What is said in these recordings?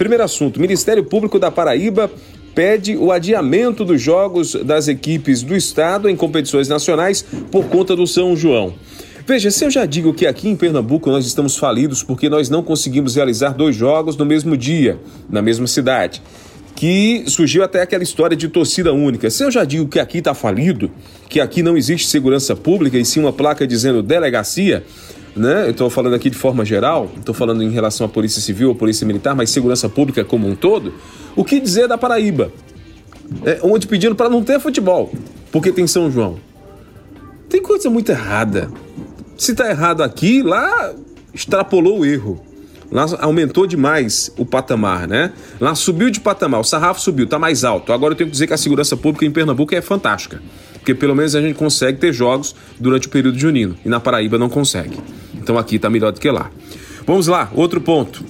Primeiro assunto: Ministério Público da Paraíba pede o adiamento dos jogos das equipes do estado em competições nacionais por conta do São João. Veja, se eu já digo que aqui em Pernambuco nós estamos falidos porque nós não conseguimos realizar dois jogos no mesmo dia, na mesma cidade, que surgiu até aquela história de torcida única. Se eu já digo que aqui está falido, que aqui não existe segurança pública e sim uma placa dizendo delegacia, né? Eu estou falando aqui de forma geral, estou falando em relação à Polícia Civil ou Polícia Militar, mas segurança pública como um todo. O que dizer da Paraíba? É, onde pedindo para não ter futebol, porque tem São João. Tem coisa muito errada. Se está errado aqui, lá extrapolou o erro. Lá aumentou demais o patamar, né? Lá subiu de patamar, o sarrafo subiu, está mais alto. Agora eu tenho que dizer que a segurança pública em Pernambuco é fantástica. Porque pelo menos a gente consegue ter jogos durante o período junino. E na Paraíba não consegue. Então aqui está melhor do que lá. Vamos lá, outro ponto.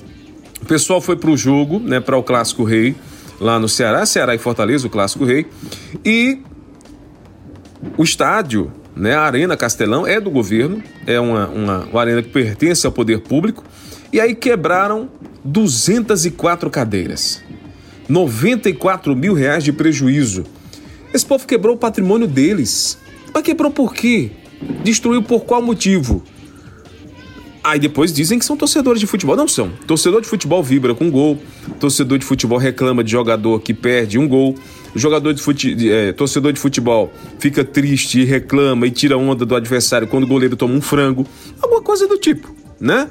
O pessoal foi para o jogo, né, para o Clássico Rei, lá no Ceará, Ceará e Fortaleza, o Clássico Rei. E o estádio, né, a Arena Castelão, é do governo, é uma, uma, uma arena que pertence ao poder público. E aí quebraram 204 cadeiras. 94 mil reais de prejuízo. Esse povo quebrou o patrimônio deles. Mas quebrou por quê? Destruiu por qual motivo? Aí depois dizem que são torcedores de futebol. Não são. Torcedor de futebol vibra com gol. Torcedor de futebol reclama de jogador que perde um gol. Jogador de fute... É, torcedor de futebol fica triste e reclama e tira onda do adversário quando o goleiro toma um frango. Alguma coisa do tipo, né?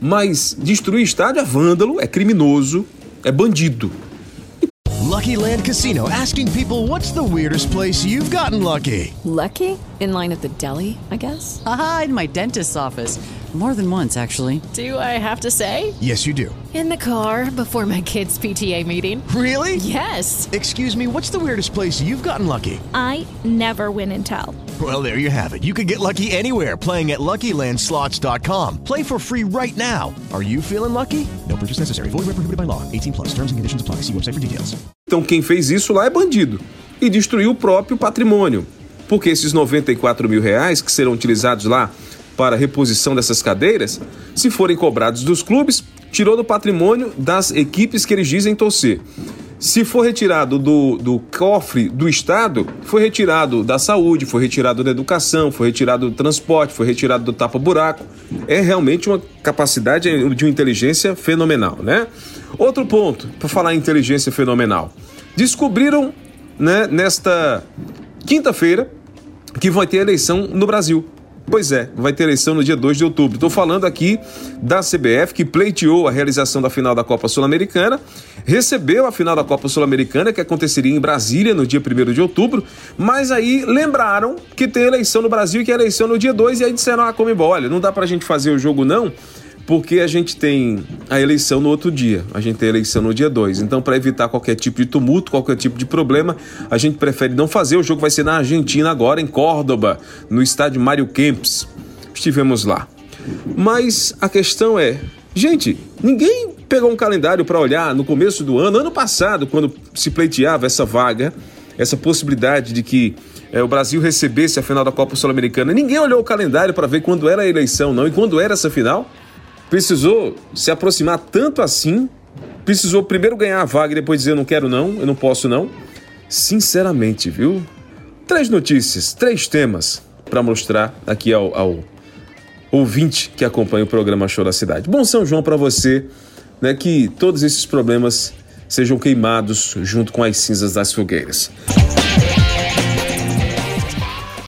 Mas destruir estádio é vândalo, é criminoso, é bandido. Lucky Land Casino asking people what's the weirdest place you've gotten lucky? Lucky? In line at the deli, I guess? Aha, in my dentist's office. More than once, actually. Do I have to say? Yes, you do. In the car before my kids' PTA meeting. Really? Yes. Excuse me, what's the weirdest place you've gotten lucky? I never win and tell. Well, there you have it. You can get lucky anywhere playing at LuckyLandSlots.com. Play for free right now. Are you feeling lucky? No purchase necessary. Void where prohibited by law. 18 plus. Terms and conditions apply. See website for details. Então quem fez isso lá é bandido e destruiu o próprio patrimônio. Porque esses 94 mil reais que serão utilizados lá para reposição dessas cadeiras, se forem cobrados dos clubes, tirou do patrimônio das equipes que eles dizem torcer. Se for retirado do, do cofre do Estado, foi retirado da saúde, foi retirado da educação, foi retirado do transporte, foi retirado do tapa-buraco. É realmente uma capacidade de uma inteligência fenomenal, né? Outro ponto, para falar em inteligência fenomenal. Descobriram né, nesta quinta-feira que vai ter eleição no Brasil. Pois é, vai ter eleição no dia 2 de outubro. Estou falando aqui da CBF, que pleiteou a realização da final da Copa Sul-Americana, recebeu a final da Copa Sul-Americana, que aconteceria em Brasília no dia 1 de outubro, mas aí lembraram que tem eleição no Brasil e que é eleição no dia 2, e aí disseram, ah, come olha, não dá pra gente fazer o jogo não, porque a gente tem a eleição no outro dia, a gente tem a eleição no dia 2. Então, para evitar qualquer tipo de tumulto, qualquer tipo de problema, a gente prefere não fazer. O jogo vai ser na Argentina agora, em Córdoba, no estádio Mário Kempis. Estivemos lá. Mas a questão é, gente, ninguém pegou um calendário para olhar no começo do ano, ano passado, quando se pleiteava essa vaga, essa possibilidade de que é, o Brasil recebesse a final da Copa Sul-Americana. Ninguém olhou o calendário para ver quando era a eleição, não, e quando era essa final precisou se aproximar tanto assim, precisou primeiro ganhar a vaga e depois dizer eu não quero não, eu não posso não. Sinceramente, viu? Três notícias, três temas para mostrar aqui ao, ao, ouvinte que acompanha o programa Show da Cidade. Bom São João para você, né? Que todos esses problemas sejam queimados junto com as cinzas das fogueiras.